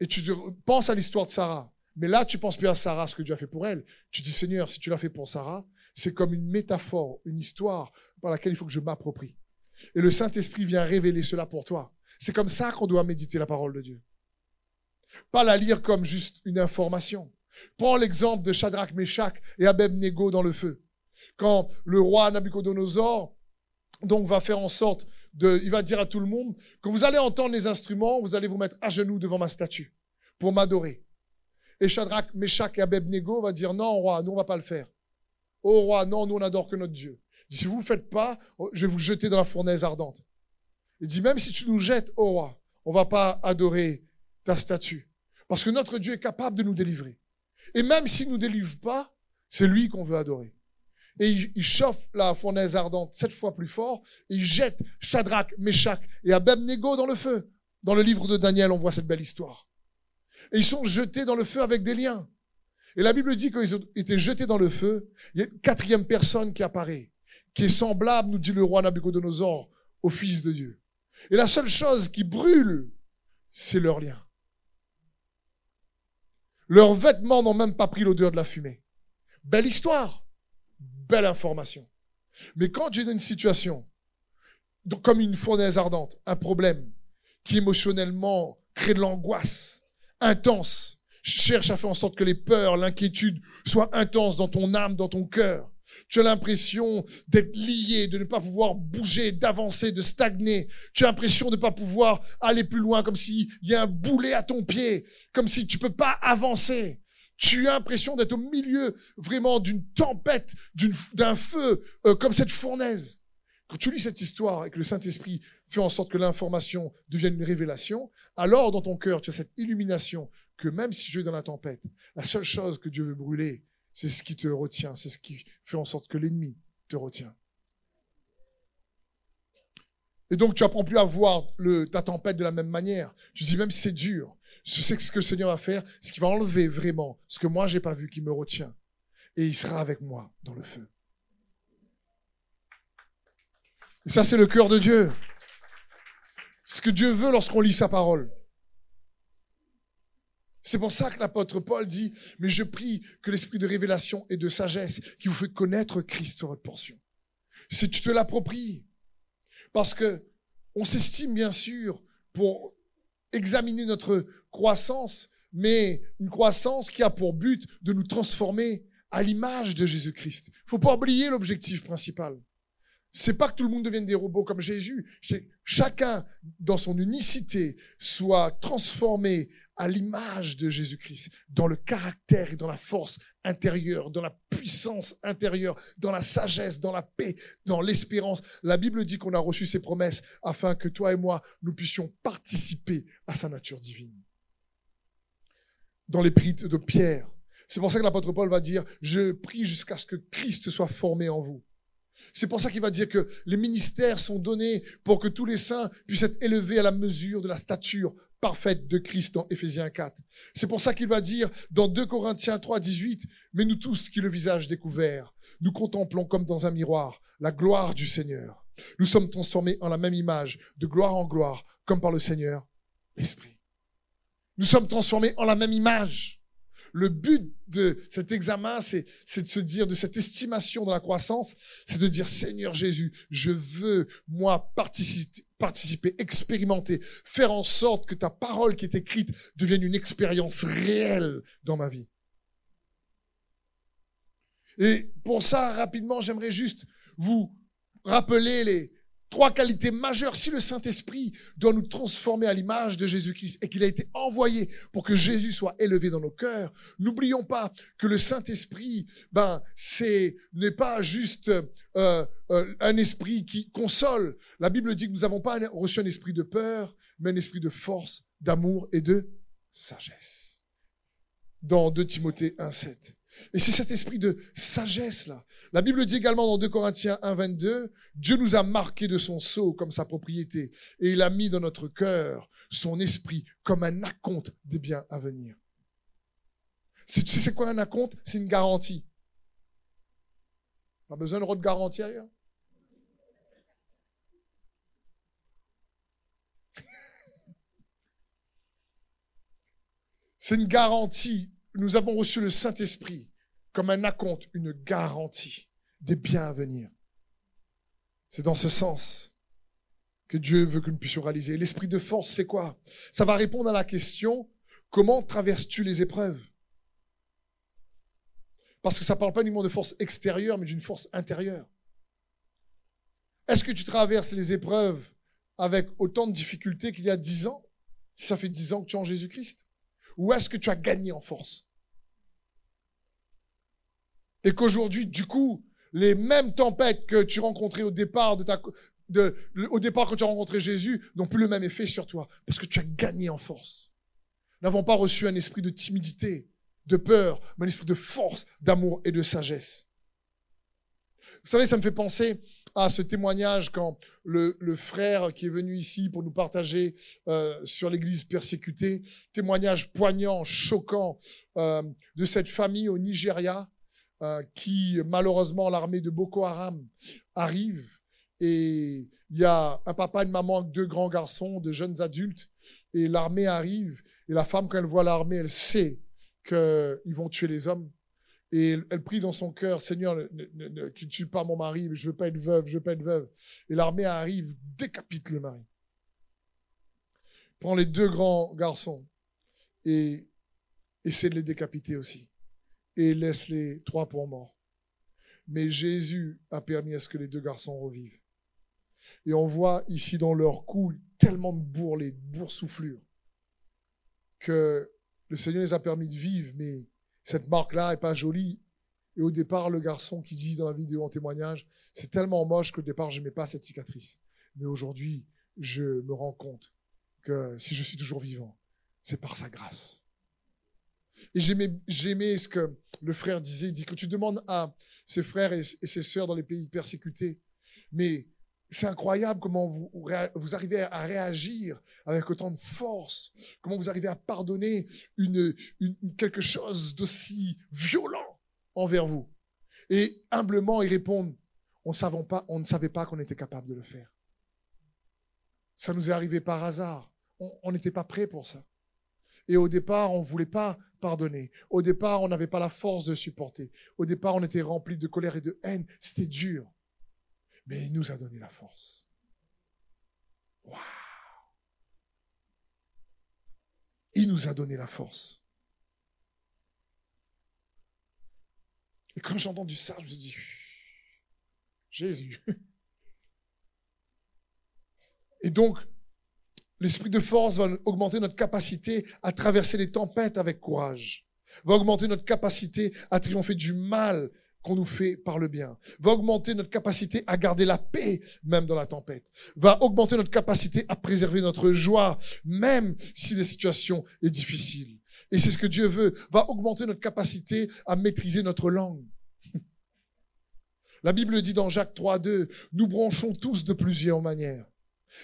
et tu penses à l'histoire de Sarah, mais là tu penses plus à Sarah, ce que Dieu a fait pour elle. Tu dis Seigneur, si tu l'as fait pour Sarah, c'est comme une métaphore, une histoire par laquelle il faut que je m'approprie. Et le Saint-Esprit vient révéler cela pour toi. C'est comme ça qu'on doit méditer la parole de Dieu. Pas la lire comme juste une information. Prends l'exemple de Shadrach, Meshach et Abednego dans le feu quand le roi Nabucodonosor donc va faire en sorte de, il va dire à tout le monde, quand vous allez entendre les instruments, vous allez vous mettre à genoux devant ma statue pour m'adorer. Et Shadrach, Meshach et Abednego va dire, non, roi, nous, on va pas le faire. Oh, roi, non, nous, on n'adore que notre Dieu. si vous ne faites pas, je vais vous jeter dans la fournaise ardente. Il dit, même si tu nous jettes, oh, roi, on va pas adorer ta statue. Parce que notre Dieu est capable de nous délivrer. Et même s'il ne nous délivre pas, c'est lui qu'on veut adorer. Et il, chauffe la fournaise ardente sept fois plus fort, et il jette Shadrach, Meshach et Abednego dans le feu. Dans le livre de Daniel, on voit cette belle histoire. Et ils sont jetés dans le feu avec des liens. Et la Bible dit qu'ils ont été jetés dans le feu. Il y a une quatrième personne qui apparaît, qui est semblable, nous dit le roi Nabucodonosor, au Fils de Dieu. Et la seule chose qui brûle, c'est leur lien. Leurs vêtements n'ont même pas pris l'odeur de la fumée. Belle histoire, belle information. Mais quand j'ai une situation, comme une fournaise ardente, un problème qui émotionnellement crée de l'angoisse intense, cherche à faire en sorte que les peurs, l'inquiétude soient intenses dans ton âme, dans ton cœur, tu as l'impression d'être lié, de ne pas pouvoir bouger, d'avancer, de stagner. Tu as l'impression de ne pas pouvoir aller plus loin, comme s'il y a un boulet à ton pied, comme si tu peux pas avancer. Tu as l'impression d'être au milieu vraiment d'une tempête, d'un feu, euh, comme cette fournaise. Quand tu lis cette histoire et que le Saint-Esprit fait en sorte que l'information devienne une révélation, alors dans ton cœur, tu as cette illumination que même si tu es dans la tempête, la seule chose que Dieu veut brûler, c'est ce qui te retient, c'est ce qui fait en sorte que l'ennemi te retient. Et donc, tu apprends plus à voir ta tempête de la même manière. Tu dis, même si c'est dur, je sais que ce que le Seigneur va faire, ce qui va enlever vraiment ce que moi, j'ai pas vu, qui me retient. Et il sera avec moi dans le feu. Et ça, c'est le cœur de Dieu. Ce que Dieu veut lorsqu'on lit sa parole. C'est pour ça que l'apôtre Paul dit, mais je prie que l'esprit de révélation et de sagesse qui vous fait connaître Christ soit votre portion. Si tu te l'appropries, parce que on s'estime bien sûr pour examiner notre croissance, mais une croissance qui a pour but de nous transformer à l'image de Jésus-Christ. Faut pas oublier l'objectif principal. C'est pas que tout le monde devienne des robots comme Jésus. Chacun, dans son unicité, soit transformé à l'image de Jésus-Christ, dans le caractère et dans la force intérieure, dans la puissance intérieure, dans la sagesse, dans la paix, dans l'espérance. La Bible dit qu'on a reçu ses promesses afin que toi et moi, nous puissions participer à sa nature divine. Dans les prix de Pierre, c'est pour ça que l'apôtre Paul va dire, je prie jusqu'à ce que Christ soit formé en vous. C'est pour ça qu'il va dire que les ministères sont donnés pour que tous les saints puissent être élevés à la mesure de la stature parfaite de Christ dans Éphésiens 4. C'est pour ça qu'il va dire dans 2 Corinthiens 3, 18, mais nous tous qui le visage découvert, nous contemplons comme dans un miroir la gloire du Seigneur. Nous sommes transformés en la même image, de gloire en gloire, comme par le Seigneur, l'Esprit. Nous sommes transformés en la même image. Le but de cet examen, c'est, de se dire, de cette estimation de la croissance, c'est de dire, Seigneur Jésus, je veux, moi, participer, participer, expérimenter, faire en sorte que ta parole qui est écrite devienne une expérience réelle dans ma vie. Et pour ça, rapidement, j'aimerais juste vous rappeler les, Trois qualités majeures. Si le Saint-Esprit doit nous transformer à l'image de Jésus-Christ et qu'il a été envoyé pour que Jésus soit élevé dans nos cœurs, n'oublions pas que le Saint-Esprit, ben, c'est n'est pas juste euh, euh, un esprit qui console. La Bible dit que nous n'avons pas reçu un esprit de peur, mais un esprit de force, d'amour et de sagesse. Dans 2 Timothée 1,7. Et c'est cet esprit de sagesse-là. La Bible dit également dans 2 Corinthiens 1, 22, Dieu nous a marqué de son sceau comme sa propriété, et il a mis dans notre cœur son esprit comme un acompte des biens à venir. Tu sais c'est quoi un acompte? C'est une garantie. Pas besoin de garantie ailleurs C'est une garantie nous avons reçu le Saint-Esprit comme un acompte, une garantie des biens à venir. C'est dans ce sens que Dieu veut que nous puissions réaliser. L'esprit de force, c'est quoi? Ça va répondre à la question, comment traverses-tu les épreuves? Parce que ça ne parle pas uniquement de force extérieure, mais d'une force intérieure. Est-ce que tu traverses les épreuves avec autant de difficultés qu'il y a dix ans Si ça fait dix ans que tu es en Jésus-Christ? Ou est-ce que tu as gagné en force? Et qu'aujourd'hui, du coup, les mêmes tempêtes que tu rencontrais au départ de ta, de, au départ quand tu as rencontré Jésus n'ont plus le même effet sur toi parce que tu as gagné en force. n'avons pas reçu un esprit de timidité, de peur, mais un esprit de force, d'amour et de sagesse. Vous savez, ça me fait penser à ce témoignage quand le, frère qui est venu ici pour nous partager euh, sur l'Église persécutée, témoignage poignant, choquant euh, de cette famille au Nigeria euh, qui, malheureusement, l'armée de Boko Haram arrive et il y a un papa, une maman, deux grands garçons, de jeunes adultes et l'armée arrive et la femme, quand elle voit l'armée, elle sait qu'ils vont tuer les hommes. Et elle, prie dans son cœur, Seigneur, ne, ne, tue pas mon mari, je veux pas être veuve, je veux pas être veuve. Et l'armée arrive, décapite le mari. Prend les deux grands garçons et essaie de les décapiter aussi. Et laisse les trois pour morts. Mais Jésus a permis à ce que les deux garçons revivent. Et on voit ici dans leur cou tellement de bourrelets, de boursouflures, que le Seigneur les a permis de vivre, mais cette marque-là est pas jolie. Et au départ, le garçon qui dit dans la vidéo en témoignage, c'est tellement moche qu'au départ, je n'aimais pas cette cicatrice. Mais aujourd'hui, je me rends compte que si je suis toujours vivant, c'est par sa grâce. Et j'aimais ce que le frère disait. Il dit que tu demandes à ses frères et ses sœurs dans les pays persécutés, mais c'est incroyable comment vous, arrivez à réagir avec autant de force, comment vous arrivez à pardonner quelque chose d'aussi violent envers vous. Et humblement, ils répondent, on, on ne savait pas qu'on était capable de le faire. Ça nous est arrivé par hasard. On n'était pas prêt pour ça. Et au départ, on ne voulait pas pardonner. Au départ, on n'avait pas la force de supporter. Au départ, on était rempli de colère et de haine. C'était dur mais il nous a donné la force. Waouh Il nous a donné la force. Et quand j'ai entendu ça, je me dis, Jésus. Et donc, l'esprit de force va augmenter notre capacité à traverser les tempêtes avec courage, va augmenter notre capacité à triompher du mal qu'on nous fait par le bien, va augmenter notre capacité à garder la paix même dans la tempête, va augmenter notre capacité à préserver notre joie même si la situation est difficile. Et c'est ce que Dieu veut, va augmenter notre capacité à maîtriser notre langue. La Bible dit dans Jacques 3.2, nous bronchons tous de plusieurs manières.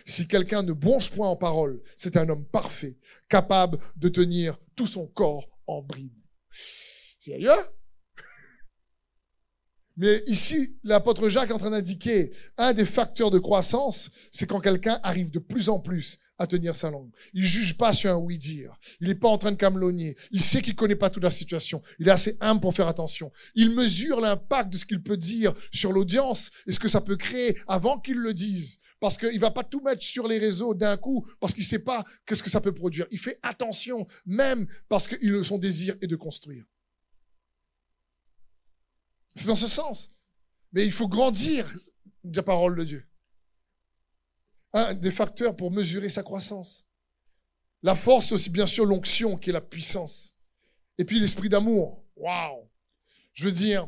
Si quelqu'un ne bronche point en parole, c'est un homme parfait, capable de tenir tout son corps en bride. Sérieux? Mais ici, l'apôtre Jacques est en train d'indiquer un des facteurs de croissance, c'est quand quelqu'un arrive de plus en plus à tenir sa langue. Il juge pas sur un oui-dire. Il n'est pas en train de camelonner. Il sait qu'il connaît pas toute la situation. Il est assez humble pour faire attention. Il mesure l'impact de ce qu'il peut dire sur l'audience et ce que ça peut créer avant qu'il le dise. Parce qu'il va pas tout mettre sur les réseaux d'un coup, parce qu'il sait pas qu'est-ce que ça peut produire. Il fait attention, même parce que son désir est de construire. C'est dans ce sens. Mais il faut grandir la parole de Dieu. Un des facteurs pour mesurer sa croissance. La force, aussi bien sûr l'onction qui est la puissance. Et puis l'esprit d'amour. Waouh! Je veux dire,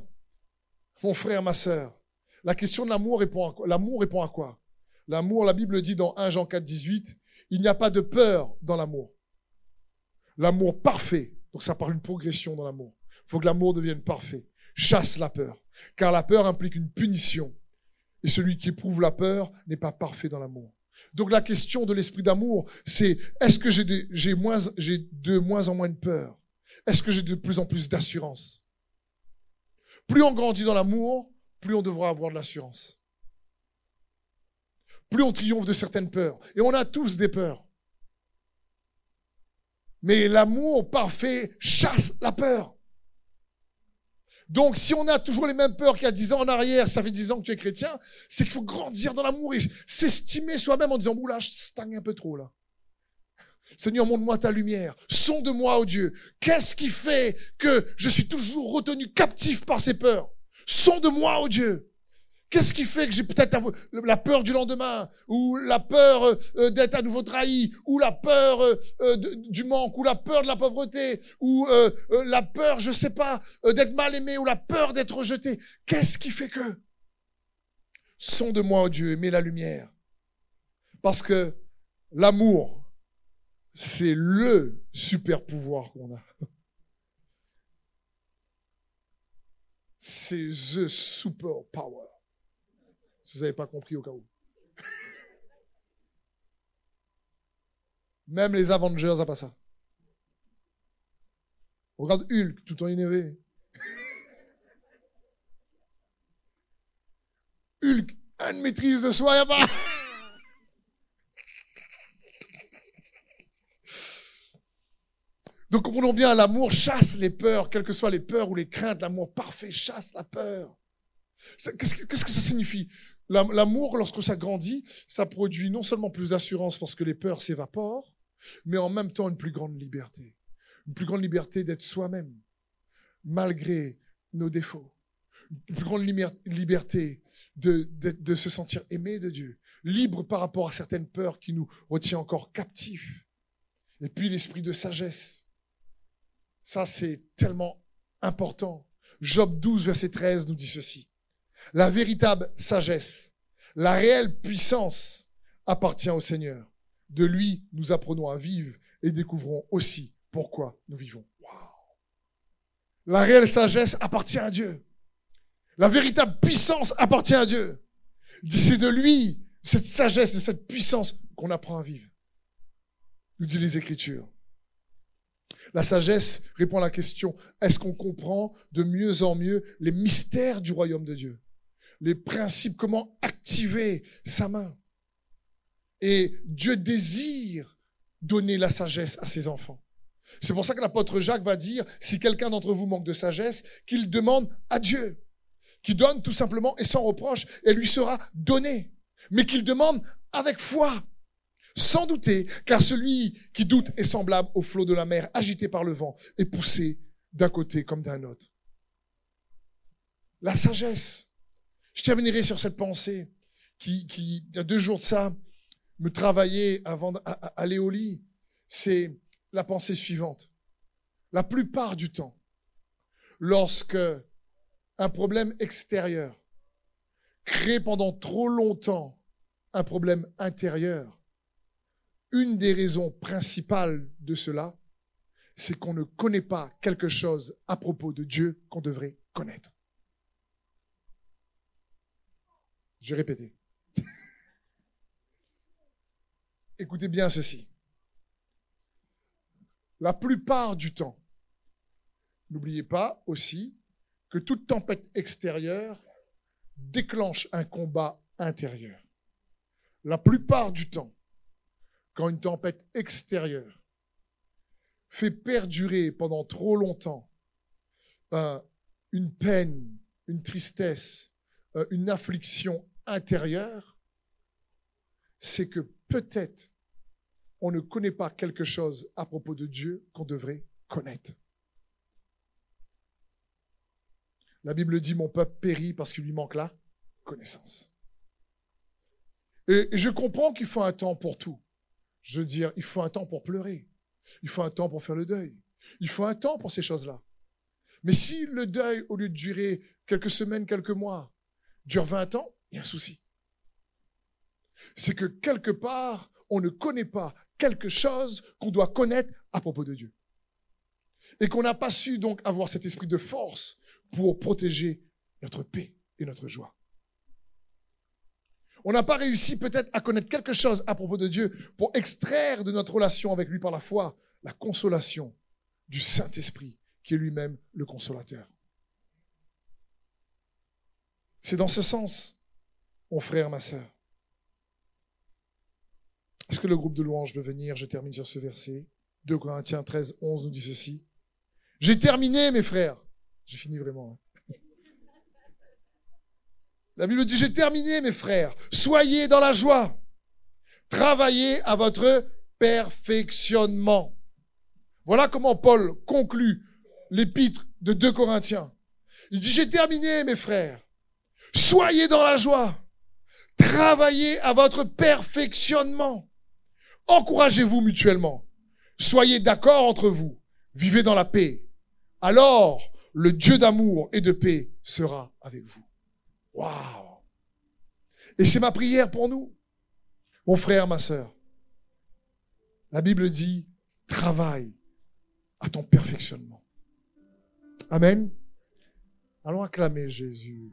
mon frère, ma sœur, la question de l'amour répond à quoi? L'amour répond à quoi? L'amour, la Bible dit dans 1 Jean 4, 18, il n'y a pas de peur dans l'amour. L'amour parfait, donc ça parle d'une progression dans l'amour. Il faut que l'amour devienne parfait chasse la peur. Car la peur implique une punition. Et celui qui éprouve la peur n'est pas parfait dans l'amour. Donc la question de l'esprit d'amour, c'est est-ce que j'ai de, j'ai de moins en moins de peur? Est-ce que j'ai de plus en plus d'assurance? Plus on grandit dans l'amour, plus on devra avoir de l'assurance. Plus on triomphe de certaines peurs. Et on a tous des peurs. Mais l'amour parfait chasse la peur. Donc, si on a toujours les mêmes peurs qu'il y a dix ans en arrière, ça fait dix ans que tu es chrétien, c'est qu'il faut grandir dans l'amour et s'estimer soi-même en disant, oula, je stagne un peu trop là. Seigneur, montre-moi ta lumière. Sonde-moi, oh Dieu. Qu'est-ce qui fait que je suis toujours retenu captif par ces peurs? Sonde-moi, oh Dieu. Qu'est-ce qui fait que j'ai peut-être la peur du lendemain, ou la peur euh, euh, d'être à nouveau trahi, ou la peur euh, du manque, ou la peur de la pauvreté, ou la peur, je sais pas, d'être mal aimé, ou la peur d'être rejeté? Qu'est-ce qui fait que Sonde-moi, oh Dieu, mets la lumière? Parce que l'amour, c'est le super pouvoir qu'on a. C'est the super power. Si vous n'avez pas compris au cas où. Même les Avengers n'ont pas ça. regarde Hulk, tout en énervé. Hulk, une maîtrise de soi, il pas. Donc comprenons bien, l'amour chasse les peurs, quelles que soient les peurs ou les craintes, l'amour parfait chasse la peur. Qu'est-ce que ça signifie? L'amour, lorsque ça grandit, ça produit non seulement plus d'assurance parce que les peurs s'évaporent, mais en même temps une plus grande liberté. Une plus grande liberté d'être soi-même, malgré nos défauts. Une plus grande liberté de, se sentir aimé de Dieu, libre par rapport à certaines peurs qui nous retiennent encore captifs. Et puis l'esprit de sagesse. Ça, c'est tellement important. Job 12, verset 13 nous dit ceci. La véritable sagesse, la réelle puissance appartient au Seigneur. De lui, nous apprenons à vivre et découvrons aussi pourquoi nous vivons. La réelle sagesse appartient à Dieu. La véritable puissance appartient à Dieu. C'est de lui, cette sagesse, de cette puissance qu'on apprend à vivre. Nous dit les Écritures. La sagesse répond à la question, est-ce qu'on comprend de mieux en mieux les mystères du royaume de Dieu? Les principes, comment activer sa main Et Dieu désire donner la sagesse à ses enfants. C'est pour ça que l'apôtre Jacques va dire, si quelqu'un d'entre vous manque de sagesse, qu'il demande à Dieu qui donne tout simplement et sans reproche, et lui sera donné. Mais qu'il demande avec foi, sans douter, car celui qui doute est semblable au flot de la mer, agité par le vent et poussé d'un côté comme d'un autre. La sagesse. Je terminerai sur cette pensée qui, qui il y a deux jours de ça, me travaillait avant d'aller au lit. C'est la pensée suivante. La plupart du temps, lorsque un problème extérieur crée pendant trop longtemps un problème intérieur, une des raisons principales de cela, c'est qu'on ne connaît pas quelque chose à propos de Dieu qu'on devrait connaître. Je répéter. Écoutez bien ceci. La plupart du temps, n'oubliez pas aussi que toute tempête extérieure déclenche un combat intérieur. La plupart du temps, quand une tempête extérieure fait perdurer pendant trop longtemps euh, une peine, une tristesse, une affliction intérieure, c'est que peut-être on ne connaît pas quelque chose à propos de Dieu qu'on devrait connaître. La Bible dit, mon peuple périt parce qu'il lui manque la connaissance. Et je comprends qu'il faut un temps pour tout. Je veux dire, il faut un temps pour pleurer. Il faut un temps pour faire le deuil. Il faut un temps pour ces choses-là. Mais si le deuil, au lieu de durer quelques semaines, quelques mois, dure 20 ans, il y a un souci. C'est que quelque part, on ne connaît pas quelque chose qu'on doit connaître à propos de Dieu. Et qu'on n'a pas su donc avoir cet esprit de force pour protéger notre paix et notre joie. On n'a pas réussi peut-être à connaître quelque chose à propos de Dieu pour extraire de notre relation avec lui par la foi la consolation du Saint-Esprit qui est lui-même le consolateur. C'est dans ce sens, mon frère, ma sœur. Est-ce que le groupe de louanges veut venir? Je termine sur ce verset. 2 Corinthiens 13, 11 nous dit ceci. J'ai terminé, mes frères. J'ai fini vraiment. Hein. La Bible dit, j'ai terminé mes frères. Soyez dans la joie. Travaillez à votre perfectionnement. Voilà comment Paul conclut l'épître de 2 Corinthiens. Il dit, j'ai terminé mes frères. Soyez dans la joie. Travaillez à votre perfectionnement. Encouragez-vous mutuellement. Soyez d'accord entre vous. Vivez dans la paix. Alors, le Dieu d'amour et de paix sera avec vous. Waouh Et c'est ma prière pour nous, mon frère, ma sœur. La Bible dit, travaille à ton perfectionnement. Amen. Allons acclamer Jésus.